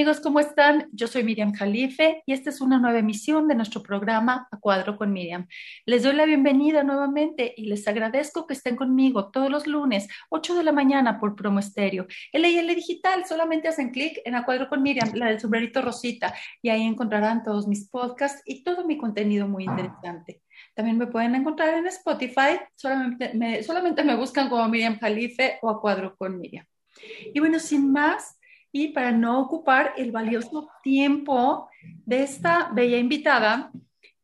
amigos, ¿cómo están? Yo soy Miriam Jalife y esta es una nueva emisión de nuestro programa A Cuadro con Miriam. Les doy la bienvenida nuevamente y les agradezco que estén conmigo todos los lunes, 8 de la mañana por Promo Estéreo. El IL Digital, solamente hacen clic en A Cuadro con Miriam, la del sombrerito rosita, y ahí encontrarán todos mis podcasts y todo mi contenido muy interesante. También me pueden encontrar en Spotify, solamente me, solamente me buscan como Miriam Jalife o A Cuadro con Miriam. Y bueno, sin más, y para no ocupar el valioso tiempo de esta bella invitada,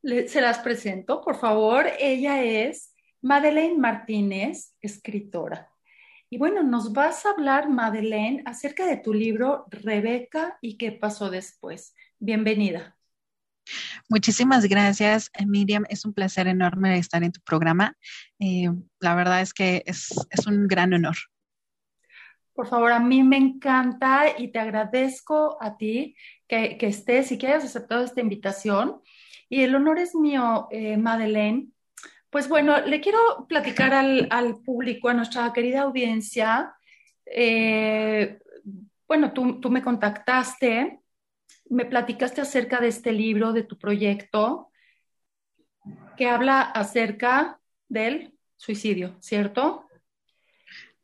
se las presento, por favor. Ella es Madeleine Martínez, escritora. Y bueno, nos vas a hablar, Madeleine, acerca de tu libro Rebeca y qué pasó después. Bienvenida. Muchísimas gracias, Miriam. Es un placer enorme estar en tu programa. Eh, la verdad es que es, es un gran honor. Por favor, a mí me encanta y te agradezco a ti que, estés y que hayas aceptado esta invitación. Y el honor es mío, eh, Madeleine. Pues bueno, le quiero platicar al, público, a nuestra querida audiencia. Eh, bueno, tú, tú me contactaste, me platicaste acerca de este libro, de tu proyecto, que habla acerca del suicidio, ¿cierto?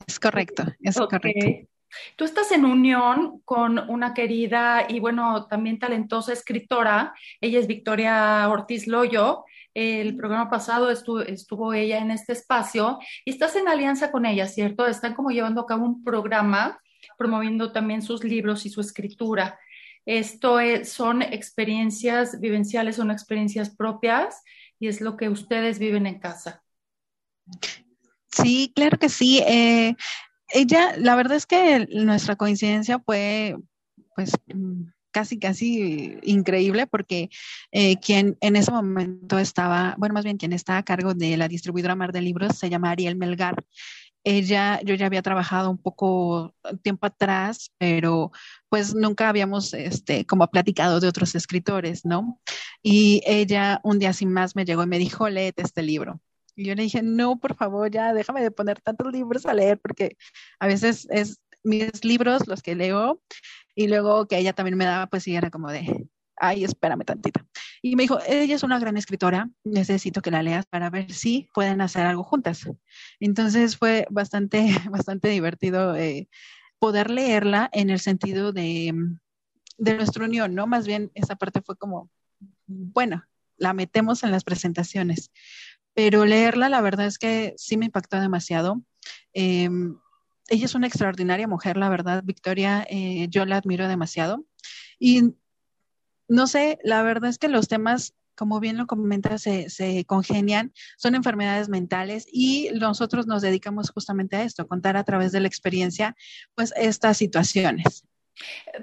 Es correcto, es correcto. Tú estás en unión con una querida y bueno, también talentosa escritora. Ella es Victoria Ortiz Loyo. El programa pasado estuvo, estuvo, ella en este espacio y estás en alianza con ella, ¿cierto? Están como llevando a cabo un programa promoviendo también sus libros y su escritura. Esto son experiencias vivenciales, son experiencias propias y es lo que ustedes viven en casa. Sí, claro que sí. Eh, ella, la verdad es que nuestra coincidencia fue, pues, mm, casi, casi increíble porque eh, quien en ese momento estaba, bueno, más bien quien estaba a cargo de la distribuidora Mar de Libros se llama Ariel Melgar. Ella, yo ya había trabajado un poco tiempo atrás, pero pues nunca habíamos, este, como platicado de otros escritores, ¿no? Y ella un día sin más me llegó y me dijo, léete este libro. Y yo le dije, no, por favor, ya déjame de poner tantos libros a leer, porque a veces es mis libros los que leo y luego que ella también me daba, pues sí, era como de, ay, espérame tantito. Y me dijo, ella es una gran escritora, necesito que la leas para ver si pueden hacer algo juntas. Entonces fue bastante, bastante divertido eh, poder leerla en el sentido de, de nuestra unión, ¿no? Más bien esa parte fue como, bueno, la metemos en las presentaciones pero leerla la verdad es que sí me impactó demasiado. Em, ella es una extraordinaria mujer, la verdad, Victoria, eh, yo la admiro demasiado. Y no sé, la verdad es que los temas, como bien lo comentas, se, se congenian, son enfermedades mentales y nosotros nos dedicamos justamente a esto, contar a través de la experiencia, pues estas situaciones.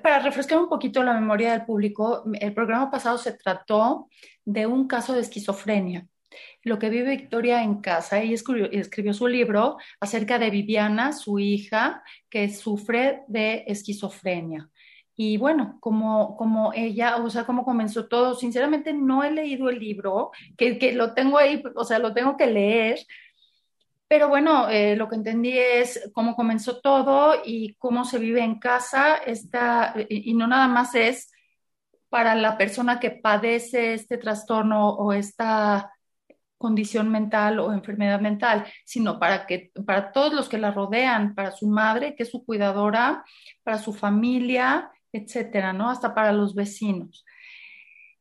Para refrescar un poquito la memoria del público, el programa pasado se trató de un caso de esquizofrenia lo que vive Victoria en casa. Ella escribió, su libro acerca de Viviana, su hija, que sufre de esquizofrenia. Y bueno, como, como ella, o sea, cómo comenzó todo, sinceramente no he leído el libro, que, que lo tengo ahí, o sea, lo tengo que leer, pero bueno, eh, lo que entendí es cómo comenzó todo y cómo se vive en casa, esta, y, y no nada más es para la persona que padece este trastorno o esta condición mental o enfermedad mental, sino para que para todos los que la rodean, para su madre, que es su cuidadora, para su familia, etcétera, ¿no? Hasta para los vecinos.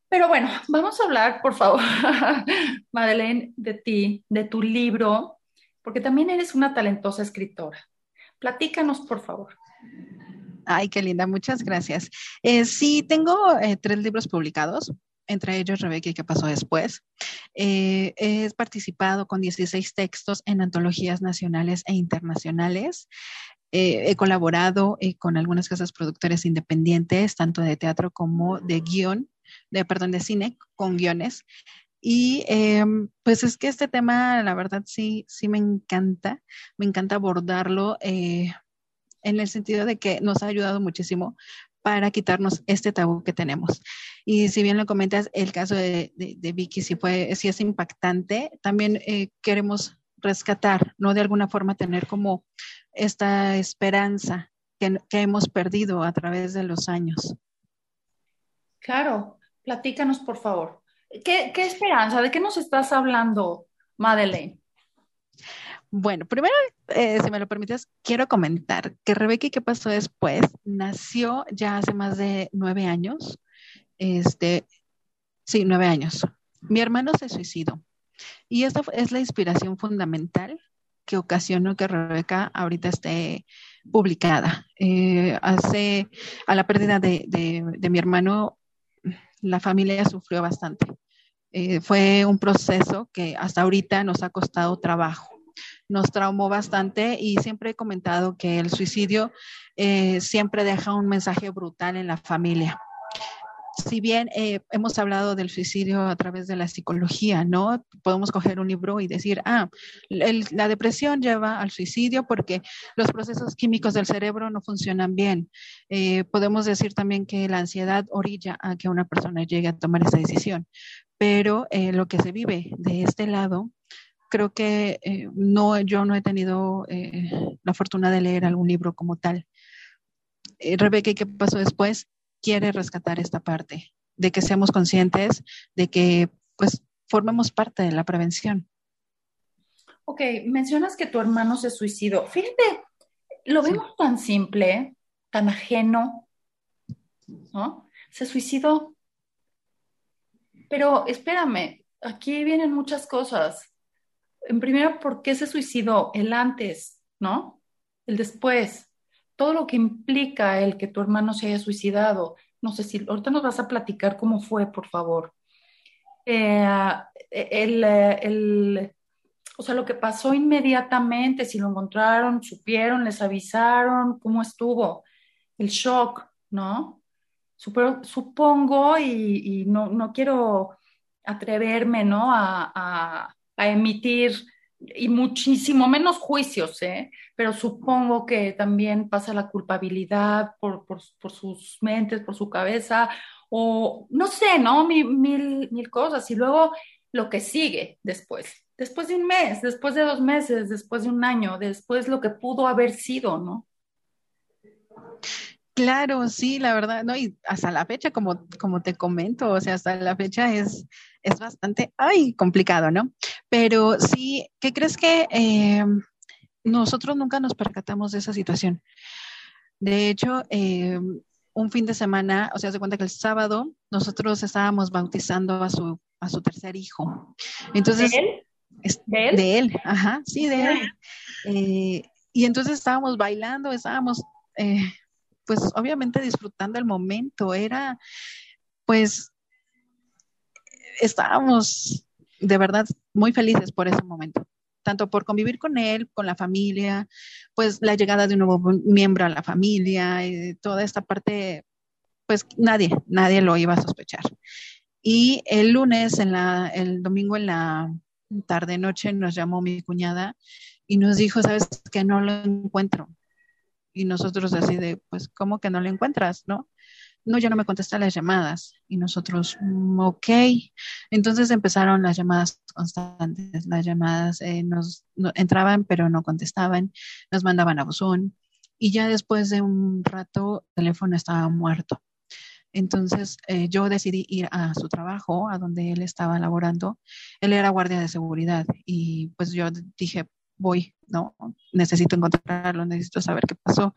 Pero bueno, vamos a hablar, por favor, Madeleine, de ti, de tu libro, porque también eres una talentosa escritora. Platícanos, por favor. Ay, qué linda, muchas gracias. Eh, sí, tengo eh, tres libros publicados entre ellos Rebeca y qué pasó después. Eh, he participado con 16 textos en antologías nacionales e internacionales. Eh, he colaborado eh, con algunas casas productores independientes, tanto de teatro como de guion, de, perdón, de cine, con guiones. Y em, pues es que este tema, la verdad, sí, sí me encanta, me encanta abordarlo en el sentido de que nos ha ayudado muchísimo para quitarnos este tabú que tenemos. Y si bien lo comentas, el caso de, Vicky sí, fue, sí es impactante, también eh, queremos rescatar, ¿no? De alguna forma tener como esta esperanza que, hemos perdido a través de los años. Claro, platícanos por favor. ¿Qué, qué esperanza? ¿De qué nos estás hablando, Madeleine? Bueno, primero, eh, si me lo permites, quiero comentar que Rebeca, ¿qué pasó después? Nació ya hace más de nueve años. Este, sí, nueve años. Mi hermano se suicidó. Y esta es la inspiración fundamental que ocasionó que Rebeca ahorita esté publicada. Eh, hace, a la pérdida de, de, mi hermano, la familia sufrió bastante. Eh, fue un proceso que hasta ahorita nos ha costado trabajo nos traumó bastante y siempre he comentado que el suicidio eh, siempre deja un mensaje brutal en la familia. Si bien eh, hemos hablado del suicidio a través de la psicología, ¿no? Podemos coger un libro y decir, ah, la depresión lleva al suicidio porque los procesos químicos del cerebro no funcionan bien. Eh, podemos decir también que la ansiedad orilla a que una persona llegue a tomar esa decisión, pero lo que se vive de este lado creo que eh, no, yo no he tenido eh, la fortuna de leer algún libro como tal. Eh, Rebeca, ¿qué pasó después? Quiere rescatar esta parte, de que seamos conscientes, de que pues formemos parte de la prevención. Ok, mencionas que tu hermano se suicidó. Fíjate, lo vemos tan simple, tan ajeno, ¿no? Se suicidó. Pero espérame, aquí vienen muchas cosas en primera, ¿por qué se suicidó? El antes, ¿no? El después. Todo lo que implica el que tu hermano se haya suicidado. No sé si ahorita nos vas a platicar cómo fue, por favor. Eh, el, el, o sea, lo que pasó inmediatamente, si lo encontraron, supieron, les avisaron, cómo estuvo, el shock, ¿no? supongo, y, no, no, quiero atreverme, ¿no? a, emitir y muchísimo menos juicios, ¿eh? pero supongo que también pasa la culpabilidad por, sus mentes, por su cabeza, o no sé, ¿no? Mil, mil, cosas. Y luego lo que sigue después, después de un mes, después de dos meses, después de un año, después lo que pudo haber sido, ¿no? Claro, sí, la verdad, no, y hasta la fecha, como, como te comento, o sea, hasta la fecha es, es bastante, ay, complicado, ¿no? Pero sí, ¿qué crees que eh, nosotros nunca nos percatamos de esa situación? De hecho, eh, un fin de semana, o sea, se cuenta que el sábado nosotros estábamos bautizando a su, a su tercer hijo. Entonces, ¿De él? ¿De él? De él, ajá, sí, de él. Eh, y entonces estábamos bailando, estábamos pues obviamente disfrutando el momento, era pues estábamos de verdad muy felices por ese momento, tanto por convivir con él, con la familia, pues la llegada de un nuevo miembro a la familia, y toda esta parte, pues nadie, nadie lo iba a sospechar. Y el lunes, en la, el domingo en la tarde noche, nos llamó mi cuñada y nos dijo, sabes que no lo encuentro, y nosotros así de, pues, ¿cómo que no lo encuentras, no? No, ya no me contesta las llamadas. Y nosotros, mm, ok. Entonces empezaron las llamadas constantes. Las llamadas eh, nos entraban, pero no contestaban. Nos mandaban a buzón. Y ya después de un rato, el teléfono estaba muerto. Entonces eh, yo decidí ir a su trabajo, a donde él estaba laborando. Él era guardia de seguridad y pues yo dije, voy, ¿no? Necesito encontrarlo, necesito saber qué pasó.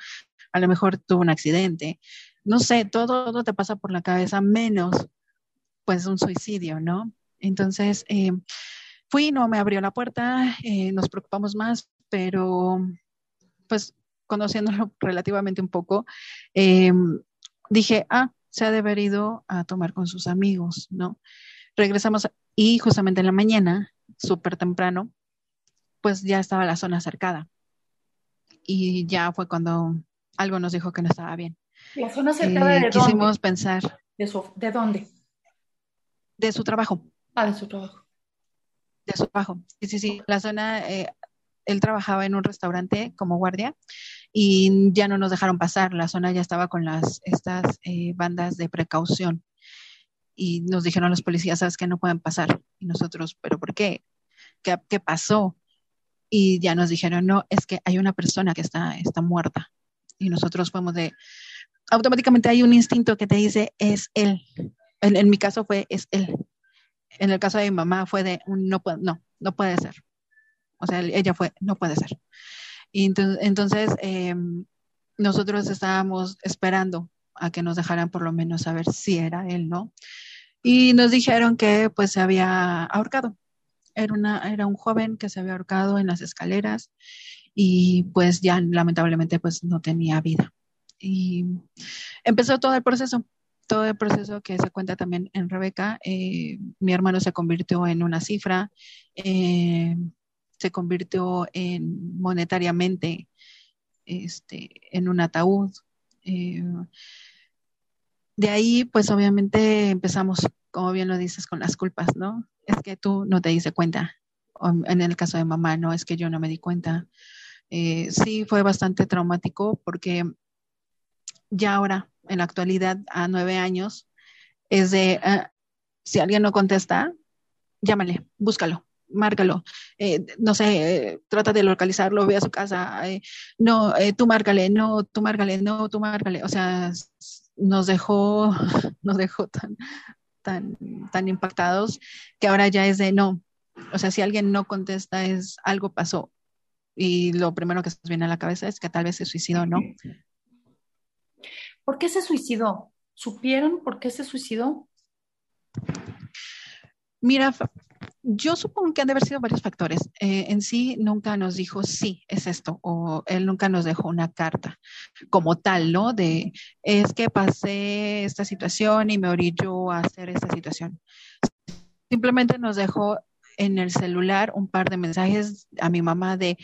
A lo mejor tuvo un accidente. No sé, todo, te pasa por la cabeza menos pues un suicidio, ¿no? Entonces, eh, fui, no me abrió la puerta, eh, nos preocupamos más, pero pues conociéndolo relativamente un poco, eh, dije, ah, se ha de haber ido a tomar con sus amigos, ¿no? Regresamos y justamente en la mañana, súper temprano, pues ya estaba la zona cercada. Y ya fue cuando algo nos dijo que no estaba bien. ¿La zona cercada eh, de quisimos dónde? pensar. ¿De, dónde? De su trabajo. Ah, de su trabajo. De su trabajo. Sí, sí, sí. La zona, eh, él trabajaba en un restaurante como guardia y ya no nos dejaron pasar. La zona ya estaba con las, estas eh, bandas de precaución. Y nos dijeron los policías, sabes que no pueden pasar. Y nosotros, ¿pero por qué? ¿Qué, qué pasó? Y ya nos dijeron, no, es que hay una persona que está, está muerta. Y nosotros fuimos de, automáticamente hay un instinto que te dice, es él. En, mi caso fue, es él. En el caso de mi mamá fue de, no, no, no puede ser. O sea, ella fue, no puede ser. Y entonces, em, nosotros estábamos esperando a que nos dejaran por lo menos saber si era él, ¿no? Y nos dijeron que pues se había ahorcado. Era, una, era un joven que se había ahorcado en las escaleras y pues ya lamentablemente pues no tenía vida. Y empezó todo el proceso, todo el proceso que se cuenta también en Rebeca. Eh, mi hermano se convirtió en una cifra, eh, se convirtió en monetariamente este, en un ataúd. Eh, de ahí, pues obviamente empezamos, como bien lo dices, con las culpas, ¿no? Es que tú no te diste cuenta. en el caso de mamá, no es que yo no me di cuenta. Eh, sí, fue bastante traumático porque ya ahora, en la actualidad, a nueve años, es de, ah, si alguien no contesta, llámale, búscalo, márcalo, eh, no sé, eh, trata de localizarlo, ve a su casa, no, tú márcale, no, tú márcale, no, tú márcale, o sea, nos dejó, nos dejó tan, tan, tan impactados que ahora ya es de no. O sea, si alguien no contesta es algo pasó. Y lo primero que se nos viene a la cabeza es que tal vez se suicidó, ¿no? ¿Por qué se suicidó? ¿Supieron por qué se suicidó? Mira, yo supongo que han de haber sido varios factores. Eh, en sí, nunca nos dijo sí, es esto, o él nunca nos dejó una carta como tal, ¿no? De es que pasé esta situación y me orilló a hacer esta situación. Simplemente nos dejó en el celular un par de mensajes a mi mamá de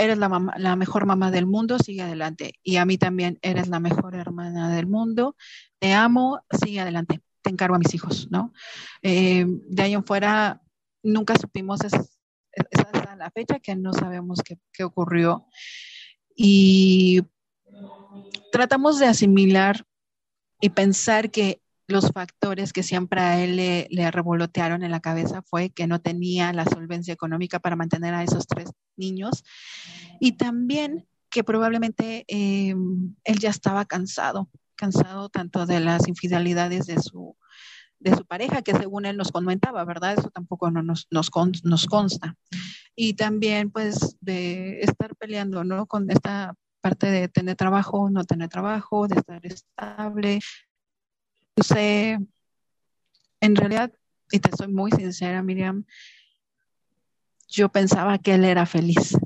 eres la, la mejor mamá del mundo, sigue adelante. Y a mí también, eres la mejor hermana del mundo, te amo, sigue adelante te encargo a mis hijos, ¿no? Eh, de ahí en fuera, nunca supimos, esa es la fecha que no sabemos qué, ocurrió. Y tratamos de asimilar y pensar que los factores que siempre a él le, revolotearon en la cabeza fue que no tenía la solvencia económica para mantener a esos tres niños y también que probablemente eh, él ya estaba cansado, cansado tanto de las infidelidades de su, de su pareja, que según él nos comentaba, ¿verdad? Eso tampoco no nos, nos, nos consta. Y también, pues, de estar peleando, ¿no? Con esta parte de tener trabajo, no tener trabajo, de estar estable. No sé, en realidad, y te soy muy sincera, Miriam, yo pensaba que él era feliz.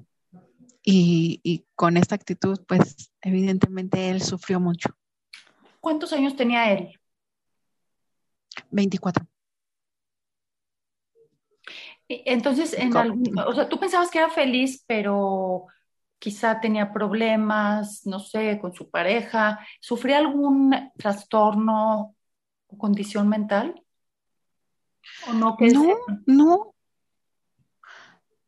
Y, y con esta actitud, pues, evidentemente él sufrió mucho. ¿Cuántos años tenía él? 24. Entonces, en o sea, tú pensabas que era feliz, pero quizá tenía problemas, no sé, con su pareja. ¿Sufría algún trastorno o condición mental? ¿O no, que no, no.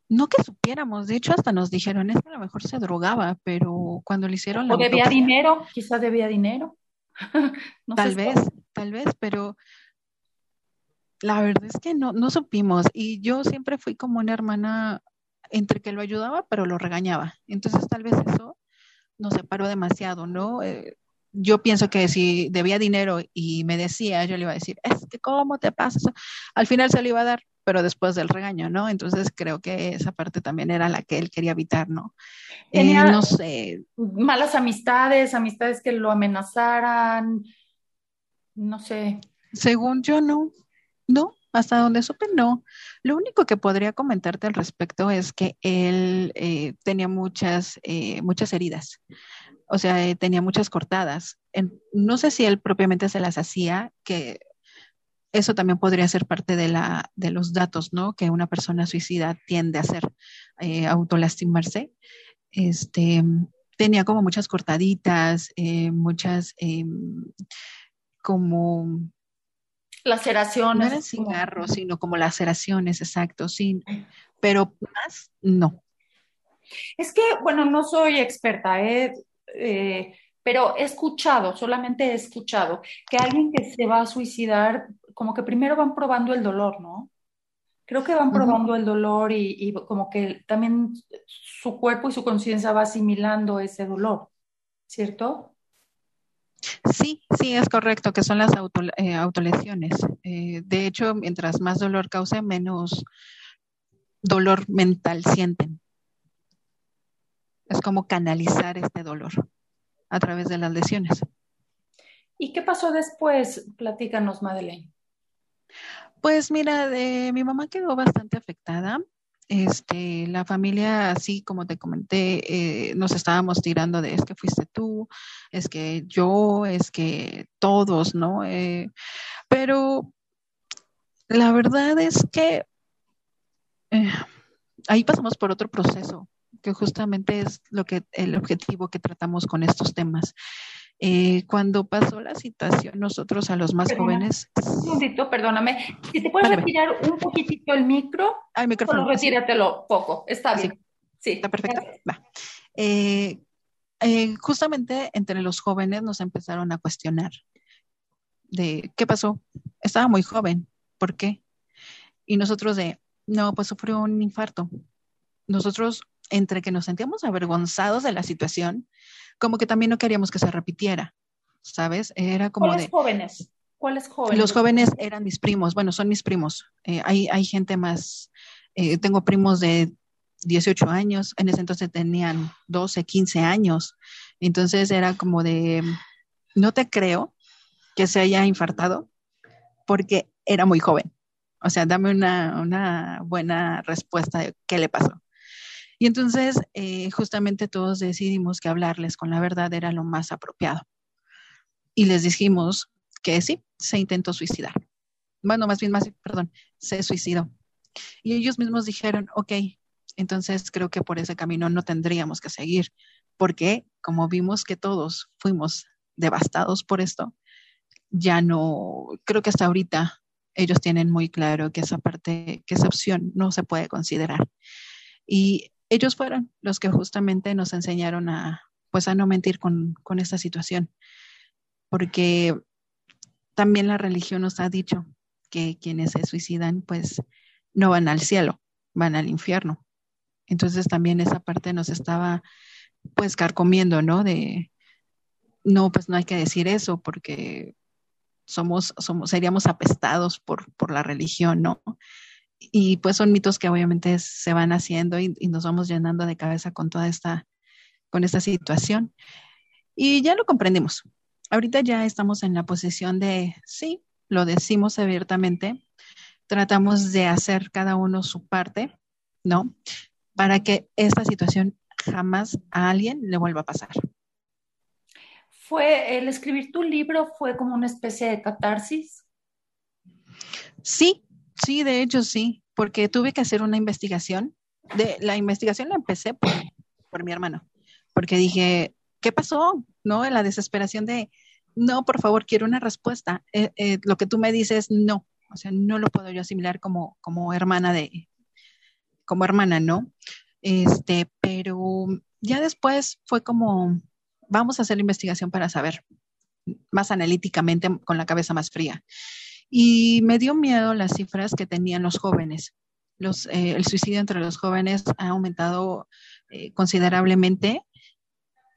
No que supiéramos, de hecho hasta nos dijeron, es que a lo mejor se drogaba, pero cuando le hicieron la... O debía dinero, quizá debía dinero. tal vez, tal vez, pero la verdad es que no, no supimos. Y yo siempre fui como una hermana entre que lo ayudaba, pero lo regañaba. Entonces tal vez eso nos separó demasiado, ¿no? Eh, yo pienso que si debía dinero y me decía, yo le iba a decir, es que cómo te pasa eso. Al final se lo iba a dar, pero después del regaño, ¿no? Entonces creo que esa parte también era la que él quería evitar, ¿no? Tenía no sé. Malas amistades, amistades que lo amenazaran, no sé. Según yo, no. No, hasta donde supe, no. Lo único que podría comentarte al respecto es que él eh, tenía muchas, eh, muchas heridas, o sea, eh, tenía muchas cortadas. no sé si él propiamente se las hacía, que eso también podría ser parte de, la, de los datos, ¿no? Que una persona suicida tiende a hacer, autolastimarse. Este, tenía como muchas cortaditas, muchas em, como Laceraciones. No eran cigarros, sino como laceraciones, exacto, sí. Pero más, no. Es que, bueno, no soy experta, ¿eh? Eh, pero he escuchado, solamente he escuchado, que alguien que se va a suicidar, como que primero van probando el dolor, ¿no? Creo que van probando el dolor y, y, como que también su cuerpo y su conciencia va asimilando ese dolor, ¿cierto? Sí, sí, es correcto, que son las eh, autolesiones. Eh, de hecho, mientras más dolor cause, menos dolor mental sienten. Es como canalizar este dolor a través de las lesiones. ¿Y qué pasó después? Platícanos, Madeleine. Pues mira, mi mamá quedó bastante afectada. Este, la familia, así como te comenté, eh, nos estábamos tirando de es que fuiste tú, es que yo, es que todos, ¿no? Eh, pero la verdad es que eh, ahí pasamos por otro proceso, que justamente es lo que el objetivo que tratamos con estos temas. Eh, cuando pasó la situación, nosotros a los más jóvenes. Un segundito, perdóname. Si te puedes retirar un poquitito el micro, el micrófono. Solo retíratelo poco. Está bien. Sí, está perfecto. Eh, eh, justamente entre los jóvenes nos empezaron a cuestionar de qué pasó. Estaba muy joven, ¿por qué? Y nosotros de, no, pues sufrió un infarto. Nosotros, entre que nos sentíamos avergonzados de la situación, como que también no queríamos que se repitiera, ¿sabes? Era como ¿Cuáles jóvenes? ¿Cuáles jóvenes? Los jóvenes eran mis primos, bueno, son mis primos. Eh, hay, hay gente más, eh, tengo primos de 18 años, en ese entonces tenían 12, 15 años. Entonces era como de, no te creo que se haya infartado porque era muy joven. O sea, dame una, una buena respuesta de qué le pasó. Y entonces, eh, justamente todos decidimos que hablarles con la verdad era lo más apropiado. Y les dijimos que sí, se intentó suicidar. Bueno, más bien, más, perdón, se suicidó. Y ellos mismos dijeron, ok, entonces creo que por ese camino no tendríamos que seguir, porque como vimos que todos fuimos devastados por esto, ya no, creo que hasta ahorita ellos tienen muy claro que esa parte, que esa opción no se puede considerar. Y ellos fueron los que justamente nos enseñaron a, pues, a no mentir con, con esta situación, porque también la religión nos ha dicho que quienes se suicidan, pues, no van al cielo, van al infierno. Entonces también esa parte nos estaba, pues, carcomiendo, ¿no? De, no, pues no hay que decir eso porque somos, somos, seríamos apestados por, por la religión, ¿no? Y pues son mitos que obviamente se van haciendo y, nos vamos llenando de cabeza con toda esta, con esta situación. Y ya lo comprendimos. Ahorita ya estamos en la posición de, sí, lo decimos abiertamente, tratamos de hacer cada uno su parte, ¿no? Para que esta situación jamás a alguien le vuelva a pasar. ¿Fue el escribir tu libro fue como una especie de catarsis? Sí, Sí, de hecho sí, porque tuve que hacer una investigación. De, la investigación la empecé por, por mi hermano, porque dije, ¿qué pasó? ¿No? En la desesperación de, no, por favor, quiero una respuesta. Eh, eh, lo que tú me dices, no. O sea, no lo puedo yo asimilar como, como hermana de, como hermana, ¿no? Este, pero ya después fue como, vamos a hacer la investigación para saber más analíticamente, con la cabeza más fría. Y me dio miedo las cifras que tenían los jóvenes. Los, eh, el suicidio entre los jóvenes ha aumentado eh, considerablemente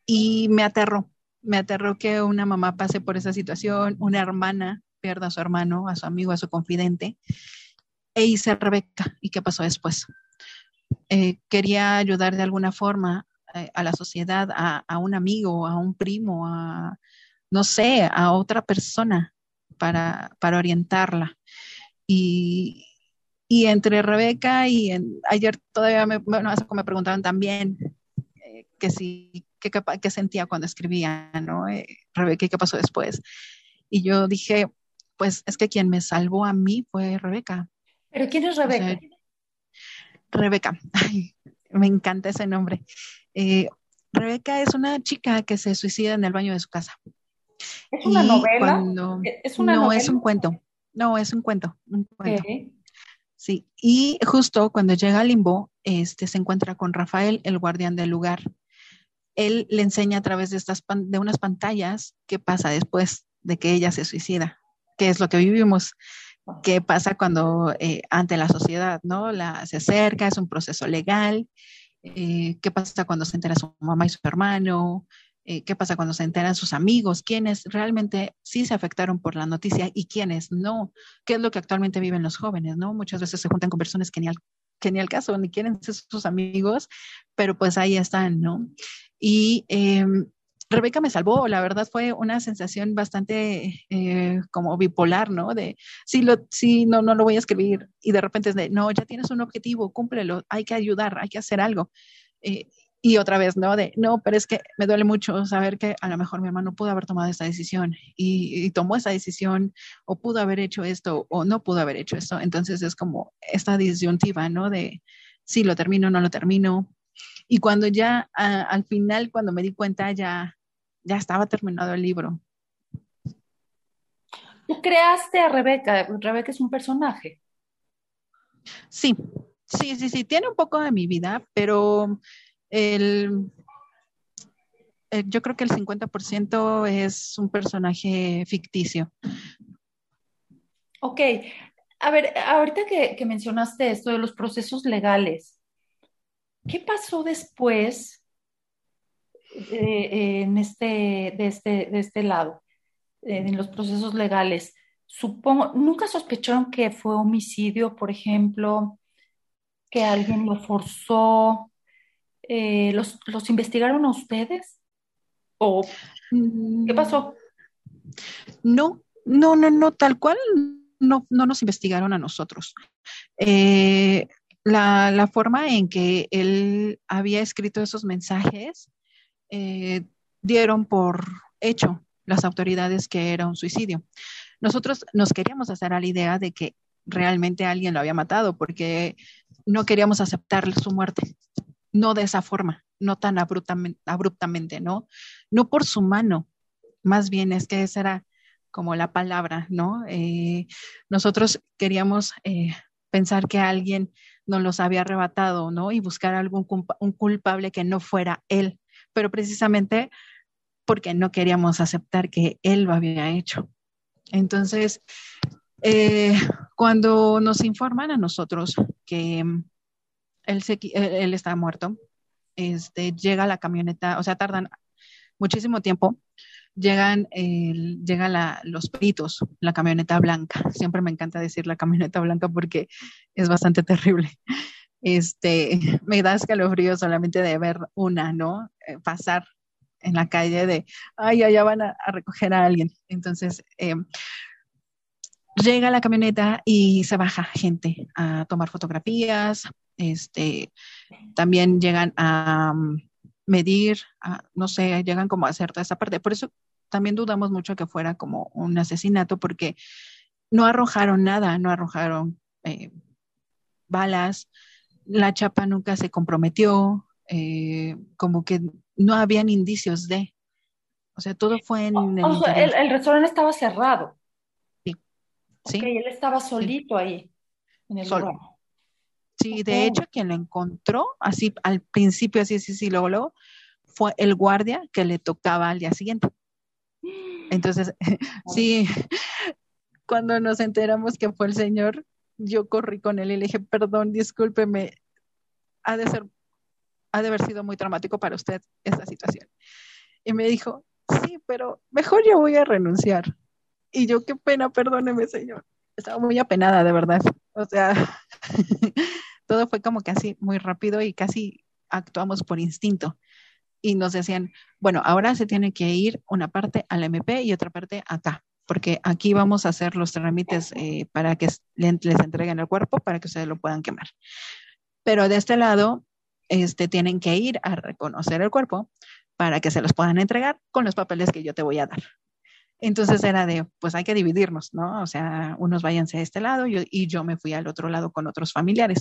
y me aterró. Me aterró que una mamá pase por esa situación, una hermana pierda a su hermano, a su amigo, a su confidente, e hice Rebeca. ¿Y qué pasó después? Eh, quería ayudar de alguna forma a la sociedad, a, a, un amigo, a un primo, a, no sé, a otra persona para, para orientarla. Y, y, entre Rebeca y ayer todavía me, bueno, me preguntaban también eh, que si, qué, qué, sentía cuando escribía, ¿no? Eh, Rebeca, ¿qué pasó después? Y yo dije, pues es que quien me salvó a mí fue Rebeca. ¿Pero quién es Rebeca? Rebeca, me encanta ese nombre. Eh, Rebeca es una chica que se suicida en el baño de su casa. ¿Es una novela? ¿Es una no, es un cuento. No, es un cuento. Un cuento. Sí, y justo cuando llega al limbo, este, se encuentra con Rafael, el guardián del lugar. Él le enseña a través de, estas de unas pantallas qué pasa después de que ella se suicida, qué es lo que vivimos, qué pasa cuando eh, ante la sociedad, ¿no? La, se acerca, es un proceso legal, eh, qué pasa cuando se entera su mamá y su hermano, eh, qué pasa cuando se enteran sus amigos, quiénes realmente sí se afectaron por la noticia y quiénes no, qué es lo que actualmente viven los jóvenes, ¿no? Muchas veces se juntan con personas que ni al, que ni al caso, ni quieren ser sus amigos, pero pues ahí están, ¿no? Y em, Rebeca me salvó, la verdad fue una sensación bastante eh, como bipolar, ¿no? De sí, lo, sí, no, no lo voy a escribir y de repente es de, no, ya tienes un objetivo, cúmplelo, hay que ayudar, hay que hacer algo. Eh, y otra vez, ¿no? De, no, pero es que me duele mucho saber que a lo mejor mi hermano pudo haber tomado esta decisión y, y, tomó esa decisión o pudo haber hecho esto o no pudo haber hecho esto. Entonces es como esta disyuntiva, ¿no? De si lo termino o no lo termino. Y cuando ya a, al final, cuando me di cuenta, ya ya estaba terminado el libro. Tú creaste a Rebeca, Rebeca es un personaje. Sí, sí, sí, sí, tiene un poco de mi vida, pero el, eh, yo creo que el 50% es un personaje ficticio. Ok, a ver, ahorita que, mencionaste esto de los procesos legales, ¿qué pasó después eh, en este, de, este, de este lado, en los procesos legales, supongo, ¿nunca sospecharon que fue homicidio, por ejemplo, que alguien lo forzó? Eh, ¿los, ¿Los investigaron a ustedes? ¿O qué pasó? No, no, no, no, tal cual no, no nos investigaron a nosotros. Eh, la, la, forma en que él había escrito esos mensajes eh, dieron por hecho las autoridades que era un suicidio. Nosotros nos queríamos hacer a la idea de que realmente alguien lo había matado porque no queríamos aceptar su muerte, no de esa forma, no tan abruptamente, abruptamente ¿no? No por su mano, más bien es que esa era como la palabra, ¿no? Eh, nosotros queríamos eh, pensar que alguien nos los había arrebatado, ¿no? Y buscar algún un culpable que no fuera él pero precisamente porque no queríamos aceptar que él lo había hecho. Entonces, eh, cuando nos informan a nosotros que él, él está muerto, este, llega la camioneta, o sea, tardan muchísimo tiempo, llegan, el, llegan la, los peritos, la camioneta blanca. Siempre me encanta decir la camioneta blanca porque es bastante terrible este, me da escalofrío solamente de ver una, ¿no? Eh, pasar en la calle de, ay, allá van a, recoger a alguien. Entonces, eh, llega la camioneta y se baja gente a tomar fotografías, este, también llegan a um, medir, no sé, llegan como a hacer toda esa parte. Por eso también dudamos mucho que fuera como un asesinato, porque no arrojaron nada, no arrojaron eh, balas, la chapa nunca se comprometió, eh, como que no habían indicios de. O sea, todo fue en el, el, restaurante estaba cerrado. Sí. Sí. él estaba solito ahí. En el Solo. Sí, de hecho, quien lo encontró, así al principio, así, así, sí, luego, luego, fue el guardia que le tocaba al día siguiente. Entonces, sí, cuando nos enteramos que fue el señor, yo corrí con él y le dije, perdón, discúlpeme, ha de ser, ha de haber sido muy traumático para usted esta situación. Y me dijo, sí, pero mejor yo voy a renunciar. Y yo, qué pena, perdóneme, señor. Estaba muy apenada, de verdad. O sea, todo fue como que así muy rápido y casi actuamos por instinto. Y nos decían, bueno, ahora se tiene que ir una parte al MP y otra parte acá porque aquí vamos a hacer los trámites eh, para que les entreguen el cuerpo para que ustedes lo puedan quemar. Pero de este lado, este, tienen que ir a reconocer el cuerpo para que se los puedan entregar con los papeles que yo te voy a dar. Entonces era de, pues hay que dividirnos, ¿no? O sea, unos váyanse a este lado y yo me fui al otro lado con otros familiares.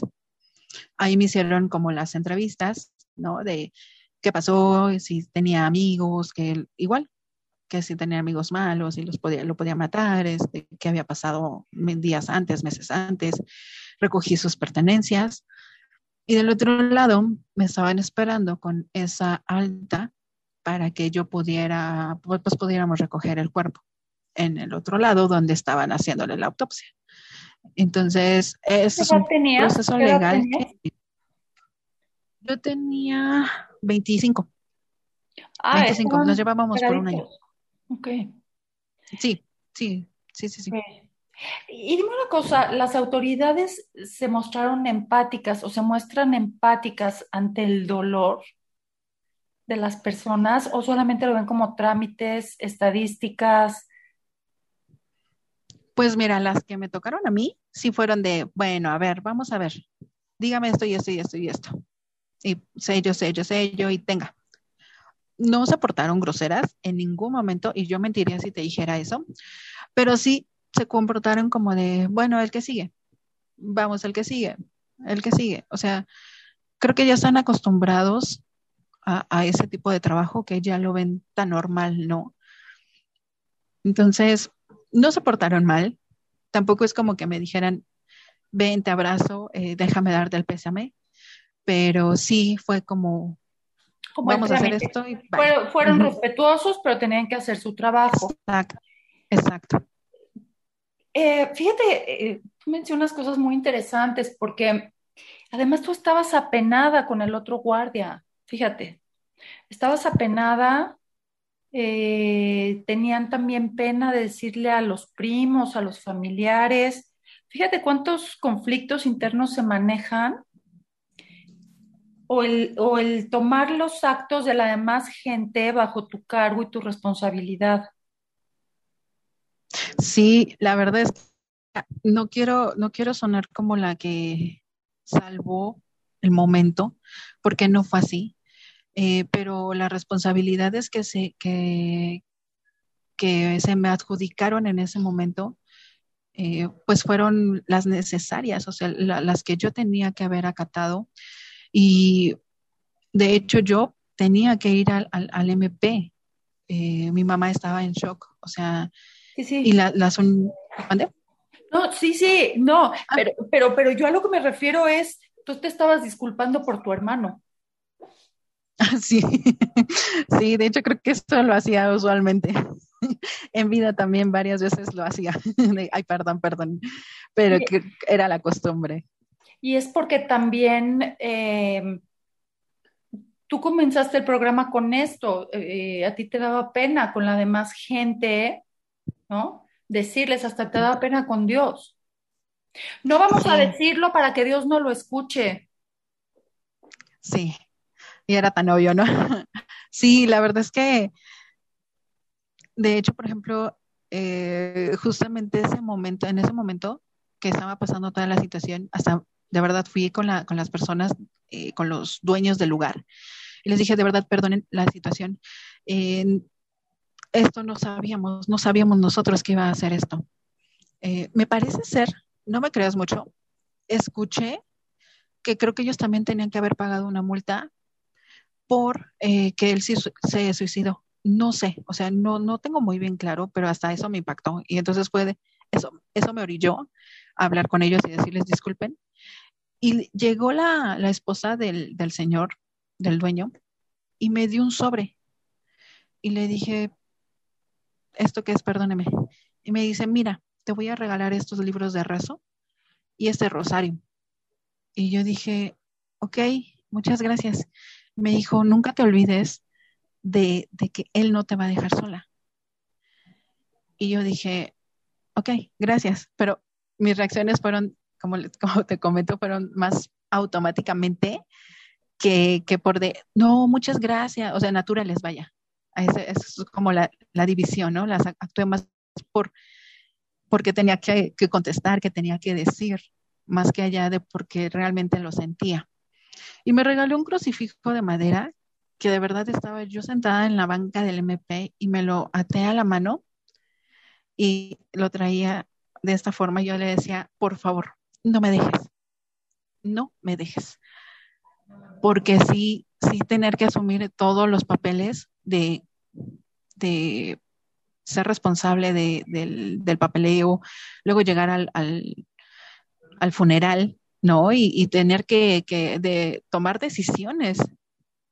Ahí me hicieron como las entrevistas, ¿no? De qué pasó, si tenía amigos, que igual, que si tenía amigos malos y los podía, lo podía matar, este, qué había pasado días antes, meses antes, recogí sus pertenencias. Y del otro lado me estaban esperando con esa alta para que yo pudiera, pues, pues pudiéramos recoger el cuerpo en el otro lado donde estaban haciéndole la autopsia. Entonces, eso es un proceso legal. yo tenía 25. Ah, 25, nos llevábamos por un año. Ok. Sí, sí, sí, sí, sí. Y dime una cosa, ¿las autoridades se mostraron empáticas o se muestran empáticas ante el dolor de las personas o solamente lo ven como trámites, estadísticas? Pues mira, las que me tocaron a mí sí fueron de, bueno, a ver, vamos a ver, dígame esto y esto y esto y esto. Y yo, sé yo, sé yo y tenga. No se portaron groseras en ningún momento y yo mentiría si te dijera eso, pero sí se comportaron como de, bueno, el que sigue, vamos, el que sigue, el que sigue. O sea, creo que ya están acostumbrados a ese tipo de trabajo que ya lo ven tan normal, ¿no? Entonces, no se portaron mal, tampoco es como que me dijeran, ven, te abrazo, eh, déjame darte el pésame, pero sí fue como, vamos a hacer esto. Y fueron, respetuosos, pero tenían que hacer su trabajo. Exacto, exacto. Eh, fíjate, eh, tú mencionas cosas muy interesantes porque además tú estabas apenada con el otro guardia, fíjate, estabas apenada, tenían también pena de decirle a los primos, a los familiares, Fíjate cuántos conflictos internos se manejan o el, o el tomar los actos de la demás gente bajo tu cargo y tu responsabilidad. Sí, la verdad es que no quiero, no quiero sonar como la que salvó el momento, porque no fue así. Eh, pero las responsabilidades que se, que, que se me adjudicaron en ese momento eh, pues fueron las necesarias, o sea, las que yo tenía que haber acatado. Y de hecho yo tenía que ir al, al, MP. Eh, mi mamá estaba en shock, o sea, sí, sí. y la, las un... No, sí, sí, no, ah. pero, pero, pero yo a lo que me refiero es, tú te estabas disculpando por tu hermano. Sí, sí, de hecho creo que esto lo hacía usualmente. en vida también varias veces lo hacía. Ay, perdón, perdón, pero que era la costumbre. Y es porque también eh, tú comenzaste el programa con esto, eh, a ti te daba pena con la demás gente, ¿no? Decirles, hasta te daba pena con Dios. No vamos a decirlo para que Dios no lo escuche. Sí, y era tan obvio, ¿no? sí, la verdad es que de hecho, por ejemplo, eh, justamente ese momento, en ese momento que estaba pasando toda la situación, hasta de verdad fui con, la, con las personas, eh, con los dueños del lugar, y les dije, de verdad, perdonen la situación. esto no sabíamos, no sabíamos nosotros que iba a hacer esto. Eh, me parece ser, no me creas mucho, escuché que creo que ellos también tenían que haber pagado una multa por que él se suicidó no sé, o sea, no, no tengo muy bien claro, pero hasta eso me impactó. Y entonces puede, eso, eso me orilló a hablar con ellos y decirles disculpen. Y llegó la, la esposa del, del señor, del dueño, y me dio un sobre. Y le dije, ¿esto qué es? Perdóneme. Y me dice, mira, te voy a regalar estos libros de rezo y este rosario. Y yo dije, ok, muchas gracias. Me dijo, nunca te olvides de, que él no te va a dejar sola. Y yo dije, ok, gracias, pero mis reacciones fueron, como, como te comento, fueron más automáticamente que, por de, no, muchas gracias, o sea, naturales, vaya. Es, como la, división, ¿no? Las actué más por, porque tenía que, que, contestar, que tenía que decir, más que allá de porque realmente lo sentía. Y me regaló un crucifijo de madera que de verdad estaba yo sentada en la banca del MP y me lo até a la mano y lo traía de esta forma. Yo le decía, por favor, no me dejes, no me dejes. Porque sí, sí tener que asumir todos los papeles de, de ser responsable del, papeleo, luego llegar al, al, funeral, ¿no? Y, tener que, que de tomar decisiones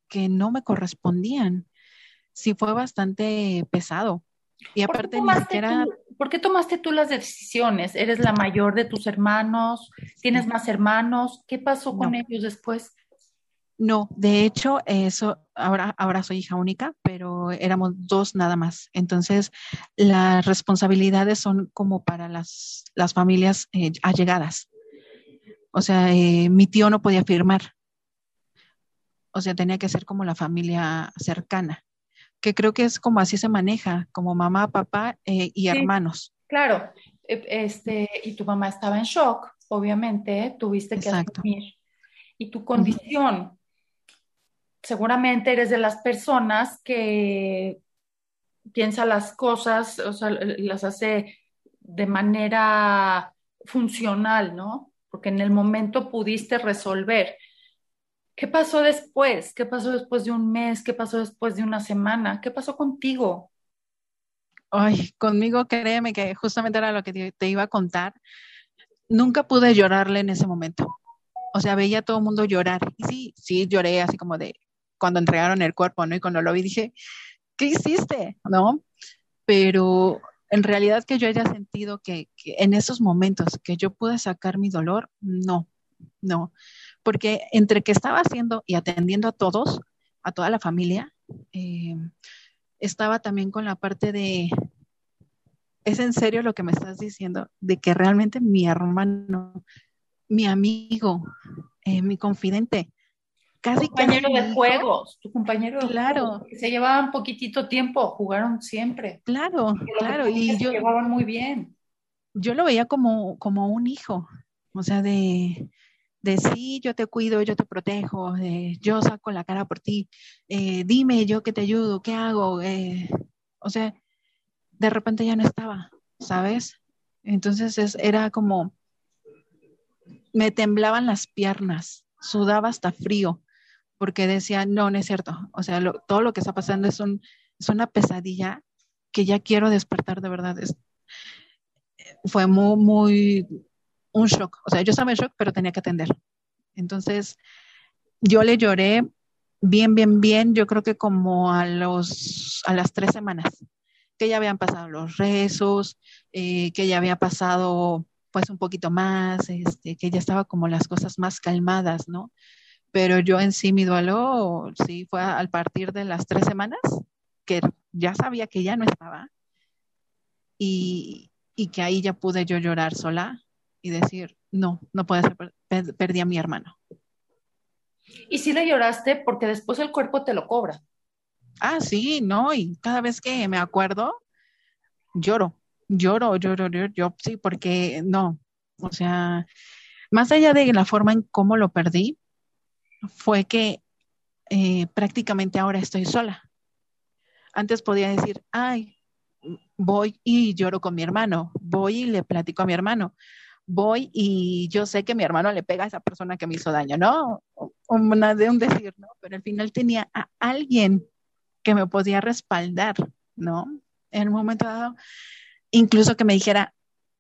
que no me correspondían. Sí fue bastante pesado. Y aparte ni siquiera... ¿Por qué tomaste tú las decisiones? ¿Eres la mayor de tus hermanos? ¿Tienes más hermanos? ¿Qué pasó con ellos después? No, de hecho, eso, ahora, ahora soy hija única, pero éramos dos nada más. Entonces, las responsabilidades son como para las, las familias eh, allegadas. O sea, eh, mi tío no podía firmar. O sea, tenía que ser como la familia cercana, que creo que es como así se maneja, como mamá, papá eh, y hermanos. Claro, este, y tu mamá estaba en shock, obviamente, tuviste que asumir. Y tu condición, seguramente eres de las personas que piensa las cosas, o sea, las hace de manera funcional, ¿no? Porque en el momento pudiste resolver. ¿Qué pasó después? ¿Qué pasó después de un mes? ¿Qué pasó después de una semana? ¿Qué pasó contigo? Ay, conmigo créeme que justamente era lo que te, iba a contar. Nunca pude llorarle en ese momento. O sea, veía a todo el mundo llorar. Y sí, sí lloré así como de, cuando entregaron el cuerpo, ¿no? Y cuando lo vi dije, ¿qué hiciste? ¿No? Pero en realidad que yo haya sentido que, en esos momentos que yo pude sacar mi dolor, no, no. Porque entre que estaba haciendo y atendiendo a todos, a toda la familia, eh, estaba también con la parte de, ¿es en serio lo que me estás diciendo? De que realmente mi hermano, mi amigo, eh, mi confidente, Casi compañero de juegos, tu compañero de claro. se llevaban poquitito tiempo, jugaron siempre. Claro, claro, y yo se llevaban muy bien. Yo lo veía como, como un hijo, o sea, de, de sí, yo te cuido, yo te protejo, de, yo saco la cara por ti, eh, dime yo que te ayudo, qué hago, eh, o sea, de repente ya no estaba, ¿sabes? Entonces era como, me temblaban las piernas, sudaba hasta frío, porque decía, no, no es cierto. O sea, todo lo que está pasando es, un, es una pesadilla que ya quiero despertar de verdad. Es, fue muy, muy, un shock. O sea, yo estaba en shock, pero tenía que atender. Entonces, yo le lloré bien, bien, bien, yo creo que como a, los, a las tres semanas, que ya habían pasado los rezos, eh, que ya había pasado pues un poquito más, este, que ya estaba como las cosas más calmadas, ¿no? Pero yo en sí mi duelo sí fue al partir de las tres semanas que ya sabía que ya no estaba y, que ahí ya pude yo llorar sola y decir, no, no puede ser, perdí a mi hermano. Y sí le lloraste porque después el cuerpo te lo cobra. Ah, sí, no, y cada vez que me acuerdo, lloro, lloro, lloro, lloro, yo sí, porque no, o sea, más allá de la forma en cómo lo perdí, fue que eh, prácticamente ahora estoy sola. Antes podía decir, ay, voy y lloro con mi hermano, voy y le platico a mi hermano, voy y yo sé que mi hermano le pega a esa persona que me hizo daño, ¿no? De un decir, ¿no? Pero al final tenía a alguien que me podía respaldar, ¿no? En un momento dado, incluso que me dijera,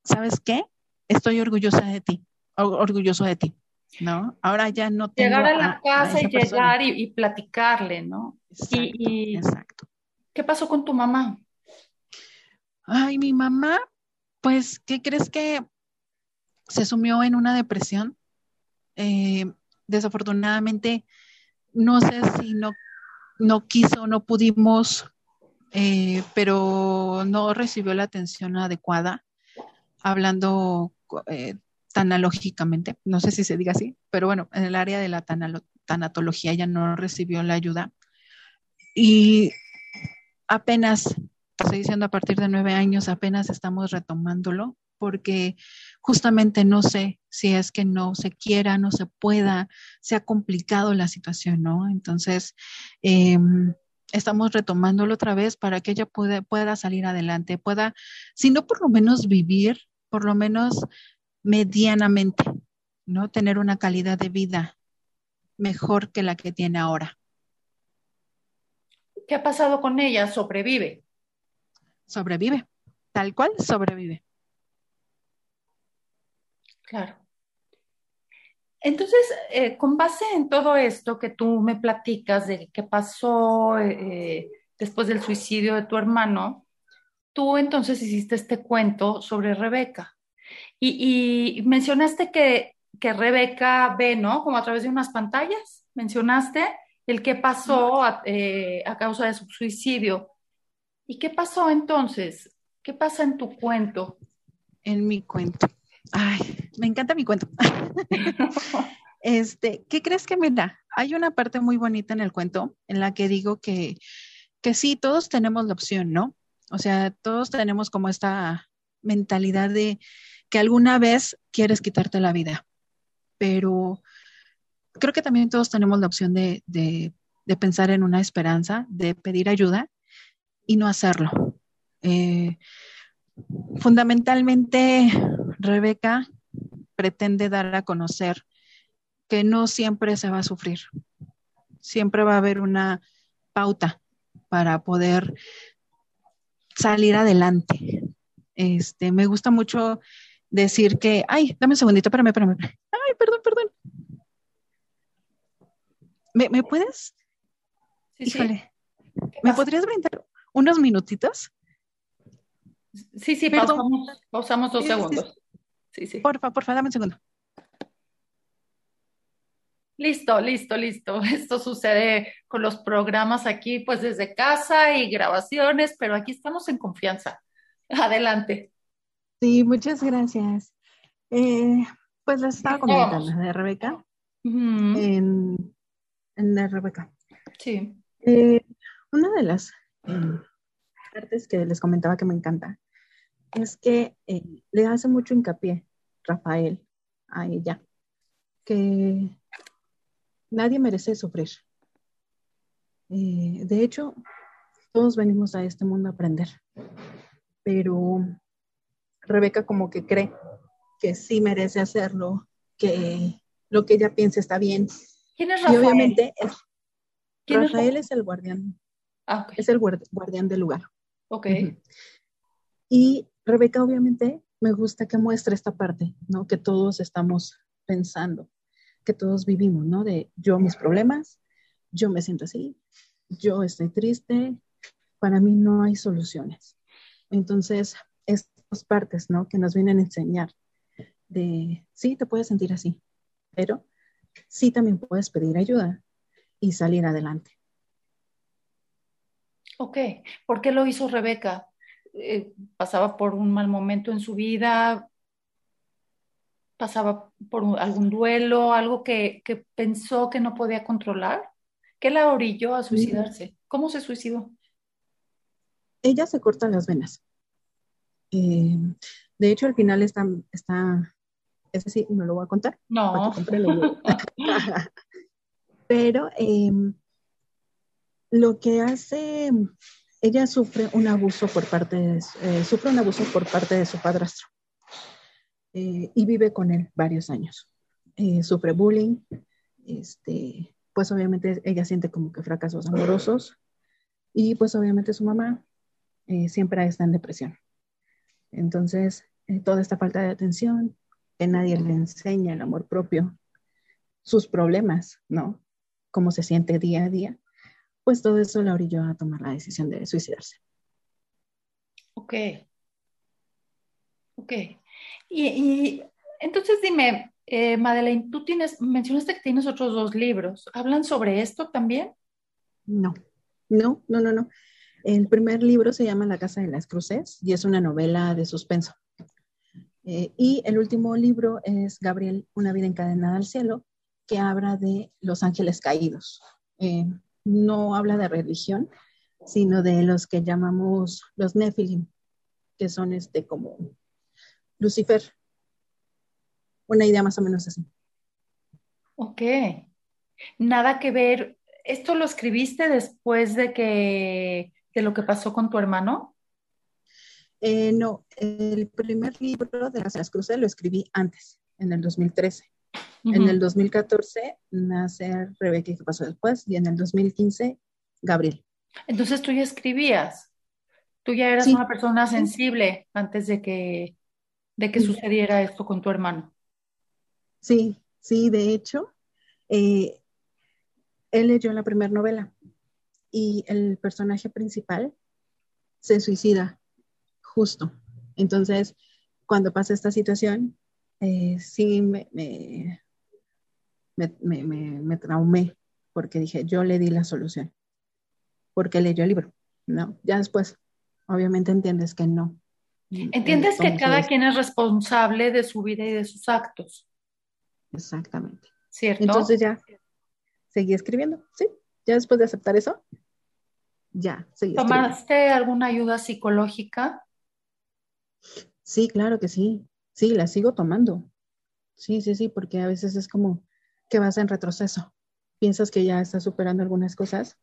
¿sabes qué? Estoy orgullosa de ti, orgulloso de ti. ¿No? Ahora ya no tengo Llegar a la casa y llegar y, platicarle, ¿no? y, exacto. ¿Qué pasó con tu mamá? Ay, mi mamá, pues, ¿qué crees que se sumió en una depresión? Eh, desafortunadamente, no sé si no, no quiso, no pudimos, eh, pero no recibió la atención adecuada, hablando eh, tanalógicamente, no sé si se diga así, pero bueno, en el área de la tanatología ella no recibió la ayuda. Y apenas, estoy diciendo a partir de nueve años, apenas estamos retomándolo, porque justamente no sé si es que no se quiera, no se pueda, se ha complicado la situación, ¿no? Entonces, em, estamos retomándolo otra vez para que ella pueda salir adelante, pueda, si no por lo menos vivir, por lo menos medianamente, ¿no? Tener una calidad de vida mejor que la que tiene ahora. ¿Qué ha pasado con ella? ¿Sobrevive? Sobrevive, tal cual sobrevive. Claro. Entonces, eh, con base en todo esto que tú me platicas de qué pasó eh, después del suicidio de tu hermano, tú entonces hiciste este cuento sobre Rebeca. Y, mencionaste que, Rebeca ve, ¿no? Como a través de unas pantallas. mencionaste el que pasó eh, a, causa de su suicidio. ¿Y qué pasó entonces? ¿Qué pasa en tu cuento? En mi cuento. Ay, me encanta mi cuento. este, ¿qué crees que me da? Hay una parte muy bonita en el cuento en la que digo que, que sí, todos tenemos la opción, ¿no? O sea, todos tenemos como esta mentalidad de que alguna vez quieres quitarte la vida, pero creo que también todos tenemos la opción de, pensar en una esperanza, de pedir ayuda y no hacerlo. Eh, fundamentalmente, Rebeca pretende dar a conocer que no siempre se va a sufrir. Siempre va a haber una pauta para poder salir adelante. Este, me gusta mucho decir que, ay, dame un segundito, espérame, espérame. Ay, perdón, perdón. ¿Me, puedes? Sí, Híjole. ¿Me podrías brindar unos minutitos? Sí, sí, pausamos, pausamos dos segundos. Sí, sí. Porfa, porfa, dame un segundo. Listo, listo, listo. Esto sucede con los programas aquí, pues desde casa y grabaciones, pero aquí estamos en confianza. Adelante. Sí, muchas gracias. Eh, pues les estaba comentando de Rebeca. en, en, de Rebeca. Sí. Eh, una de las eh, partes que les comentaba que me encanta es que le hace mucho hincapié Rafael a ella, que nadie merece sufrir. de hecho, todos venimos a este mundo a aprender, pero Rebeca como que cree que sí merece hacerlo, que lo que ella piensa está bien. ¿Quién es Rafael? Y obviamente Rafael es, el guardián. Ah, Es el guardián del lugar. Ok. Y Rebeca obviamente me gusta que muestre esta parte, ¿no? Que todos estamos pensando, que todos vivimos, ¿no? De yo mis problemas, yo me siento así, yo estoy triste, para mí no hay soluciones. Entonces, partes, ¿no? Que nos vienen a enseñar de, sí, te puedes sentir así, pero sí también puedes pedir ayuda y salir adelante. Ok, ¿por qué lo hizo Rebeca? Eh, ¿Pasaba por un mal momento en su vida? ¿Pasaba por algún duelo? ¿Algo que, que pensó que no podía controlar? ¿Qué la orilló a suicidarse? ¿Cómo se suicidó? Ella se corta las venas. Eh, de hecho, al final está, está, sí, no lo voy a contar. No. Pero em, lo que hace, ella sufre un abuso por parte de, eh, sufre un abuso por parte de su padrastro eh, y vive con él varios años. sufre bullying, este, pues obviamente ella siente como que fracasos amorosos y pues obviamente su mamá siempre está en depresión. Entonces, eh, toda esta falta de atención, que nadie le enseña el amor propio, sus problemas, ¿no? Cómo se siente día a día, pues todo eso la orilló a tomar la decisión de suicidarse. Ok. Ok. Y, entonces dime, eh, Madeleine, tú tienes, mencionaste que tienes otros dos libros. ¿Hablan sobre esto también? No, no, no, no, no. El primer libro se llama La Casa de las Cruces y es una novela de suspenso. Eh, y el último libro es Gabriel, Una vida encadenada al cielo, que habla de los ángeles caídos. Eh, no habla de religión, sino de los que llamamos los Nephilim, que son este como Lucifer. Una idea más o menos así. Ok. Nada que ver. ¿Esto lo escribiste después de que de lo que pasó con tu hermano? Eh, no, el primer libro de las, Cruces lo escribí antes, en el 2013. En el 2014 nace Rebeca, que pasó después, y en el 2015 Gabriel. Entonces tú ya escribías, tú ya eras una persona sensible antes de que, de que sucediera esto con tu hermano. Sí, sí, de hecho, eh, él leyó la primera novela y el personaje principal se suicida justo. Entonces, cuando pasa esta situación, eh, sí me, me, me, traumé, porque dije, yo le di la solución, porque leyó el libro, ¿no? Ya después, obviamente entiendes que no. Entiendes que cada quien es responsable de su vida y de sus actos. Exactamente. ¿Cierto? Entonces ya seguí escribiendo, ¿sí? Ya después de aceptar eso, ya seguí ¿Tomaste alguna ayuda psicológica? Sí, claro que sí. Sí, la sigo tomando. Sí, sí, sí, porque a veces es como que vas en retroceso. Piensas que ya estás superando algunas cosas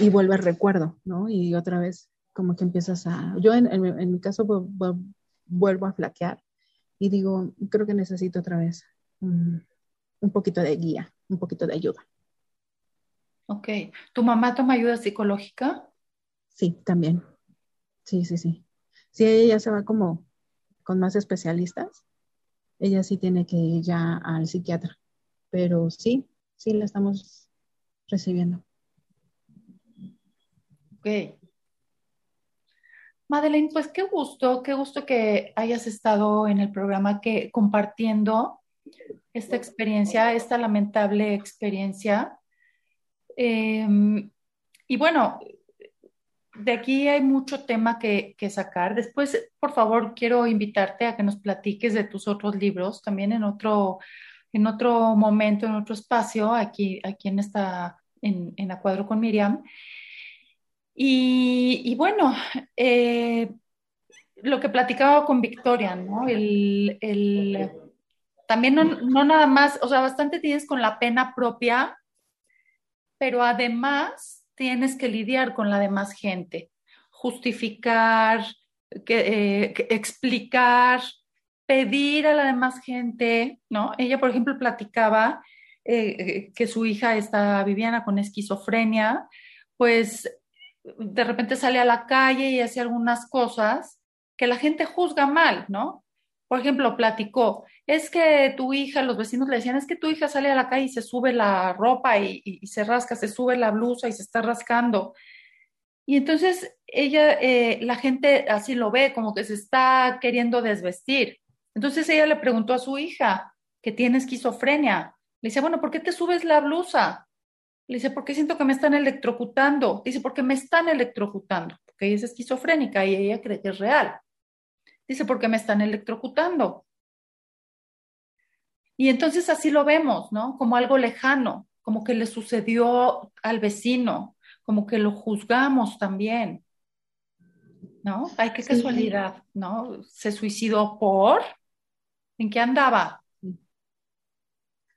y vuelve al recuerdo, ¿no? Y otra vez como que empiezas a... Yo en, mi caso vuelvo a flaquear y digo, creo que necesito otra vez un poquito de guía, un poquito de ayuda. Ok. ¿Tu mamá toma ayuda psicológica? Sí, también. Sí, sí, sí. Sí, ella ya se va como con más especialistas ella sí tiene que ir ya al psiquiatra. Pero sí, sí la estamos recibiendo. Ok. Madeleine, pues qué gusto, qué gusto que hayas estado en el programa que compartiendo esta experiencia, esta lamentable experiencia. Em, y bueno, de aquí hay mucho tema que, sacar. Después, por favor, quiero invitarte a que nos platiques de tus otros libros, también en otro, en otro momento, en otro espacio, aquí, aquí en esta, en, en Acuadro con Miriam. Y, bueno, eh, lo que platicaba con Victoria, ¿no? El, también no, no nada más, o sea, bastante tienes con la pena propia, pero además tienes que lidiar con la demás gente, justificar, que, eh, explicar, pedir a la demás gente, ¿no? Ella, por ejemplo, platicaba eh, que su hija está Viviana con esquizofrenia, pues de repente sale a la calle y hace algunas cosas que la gente juzga mal, ¿no? Por ejemplo, platicó, es que tu hija, los vecinos le decían, es que tu hija sale a la calle y se sube la ropa y, se rasca, se sube la blusa y se está rascando. Y entonces ella, eh, la gente así lo ve, como que se está queriendo desvestir. Entonces ella le preguntó a su hija, que tiene esquizofrenia. Le dice, bueno, ¿por qué te subes la blusa? Le dice, porque siento que me están electrocutando. Dice, porque me están electrocutando, porque ella es esquizofrénica y ella cree que es real. Dice, porque me están electrocutando. Y entonces así lo vemos, ¿no? Como algo lejano, como que le sucedió al vecino, como que lo juzgamos también, ¿no? Ay, qué casualidad, ¿no? Se suicidó por, ¿en qué andaba?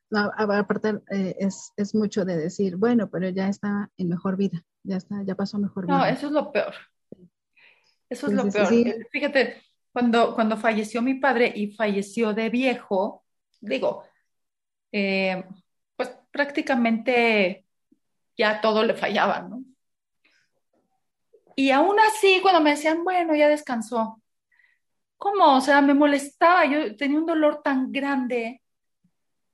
No, aparte eh, es, es, mucho de decir, bueno, pero ya está en mejor vida, ya está, ya pasó mejor vida. No, eso es lo peor. Eso es lo peor. Fíjate, cuando, cuando falleció mi padre y falleció de viejo, digo, eh, pues prácticamente ya todo le fallaba, ¿no? Y aún así, cuando me decían, bueno, ya descansó, ¿cómo? O sea, me molestaba, yo tenía un dolor tan grande,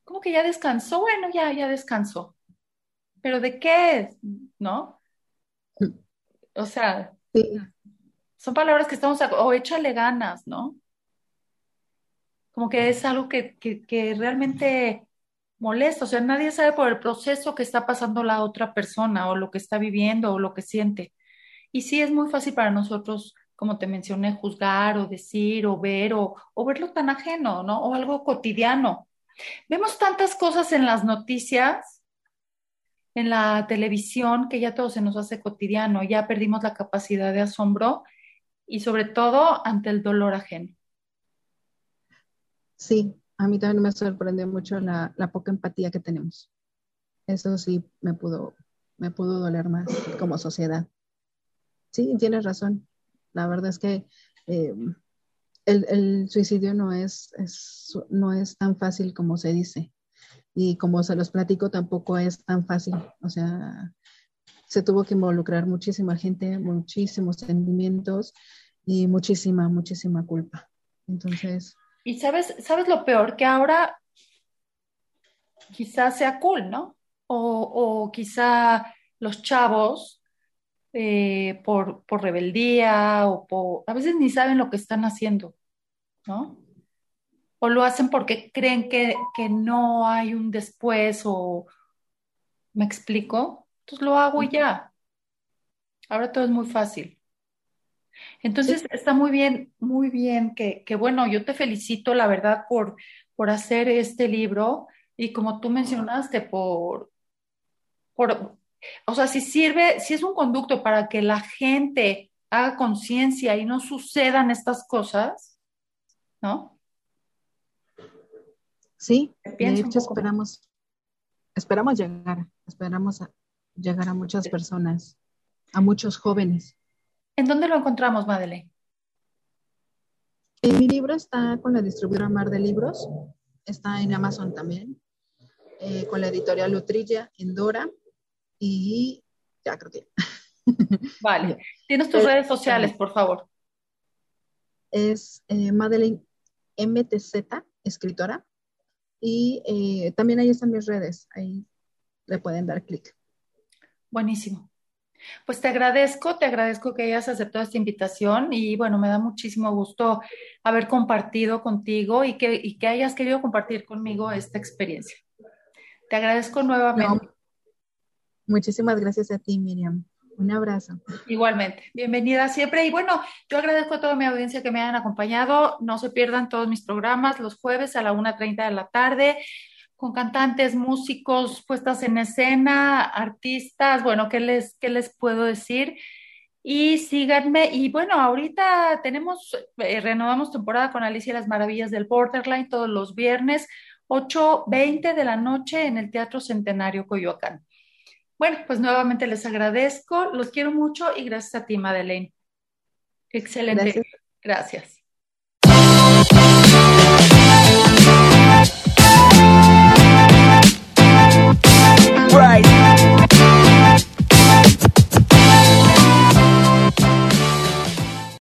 ¿cómo que ya descansó? Bueno, ya, ya descansó. ¿Pero de qué? ¿No? O sea, son palabras que estamos, o échale ganas, ¿no? Como que es algo que, realmente molesta, o sea, nadie sabe por el proceso que está pasando la otra persona o lo que está viviendo o lo que siente. Y sí es muy fácil para nosotros, como te mencioné, juzgar o decir o ver o, o verlo tan ajeno, ¿no? O algo cotidiano. Vemos tantas cosas en las noticias, en la televisión, que ya todo se nos hace cotidiano, ya perdimos la capacidad de asombro y sobre todo ante el dolor ajeno. Sí, a mí también me sorprendió mucho la, poca empatía que tenemos. Eso sí me pudo, me pudo doler más como sociedad. Sí, tienes razón. La verdad es que eh, el, suicidio no es, no es tan fácil como se dice. Y como se los platico, tampoco es tan fácil. O sea, se tuvo que involucrar muchísima gente, muchísimos sentimientos y muchísima, muchísima culpa. Entonces... Y sabes, sabes lo peor, que ahora quizás sea cool, ¿no? O, quizá los chavos, eh, por, por, rebeldía o por... A veces ni saben lo que están haciendo, ¿no? O lo hacen porque creen que, que no hay un después o, ¿Me explico? Entonces lo hago y ya. Ahora todo es muy fácil. Entonces está muy bien, muy bien que, que, bueno, yo te felicito, la verdad, por, por hacer este libro y como tú mencionaste, por, por, o sea, si sirve, si es un conducto para que la gente haga conciencia y no sucedan estas cosas, ¿no? Sí, de hecho esperamos, esperamos llegar, esperamos llegar a muchas personas, a muchos jóvenes. ¿En dónde lo encontramos, Madeleine? mi libro está con la distribuidora Mar de Libros, está en Amazon también, eh, con la editorial Lutrilla, en Dora, y ya creo que. Vale. Tienes tus redes sociales, por favor. Es eh, Madeleine MTZ, escritora. Y eh, también ahí están mis redes. Ahí le pueden dar clic. Buenísimo. Pues te agradezco, te agradezco que hayas aceptado esta invitación y bueno, me da muchísimo gusto haber compartido contigo y que, y que hayas querido compartir conmigo esta experiencia. Te agradezco nuevamente. Muchísimas gracias a ti, Miriam. Un abrazo. Igualmente. Bienvenida siempre. Y bueno, yo agradezco a toda mi audiencia que me hayan acompañado. No se pierdan todos mis programas los jueves a la 1.30 de la tarde con cantantes, músicos, puestas en escena, artistas. Bueno, ¿qué les, qué les puedo decir? Y síganme. Y bueno, ahorita tenemos, eh, renovamos temporada con Alicia y las Maravillas del Borderline todos los viernes, 8.20 de la noche en el Teatro Centenario Coyoacán. Bueno, pues nuevamente les agradezco, los quiero mucho y gracias a ti, Madeleine. Excelente. gracias. Right.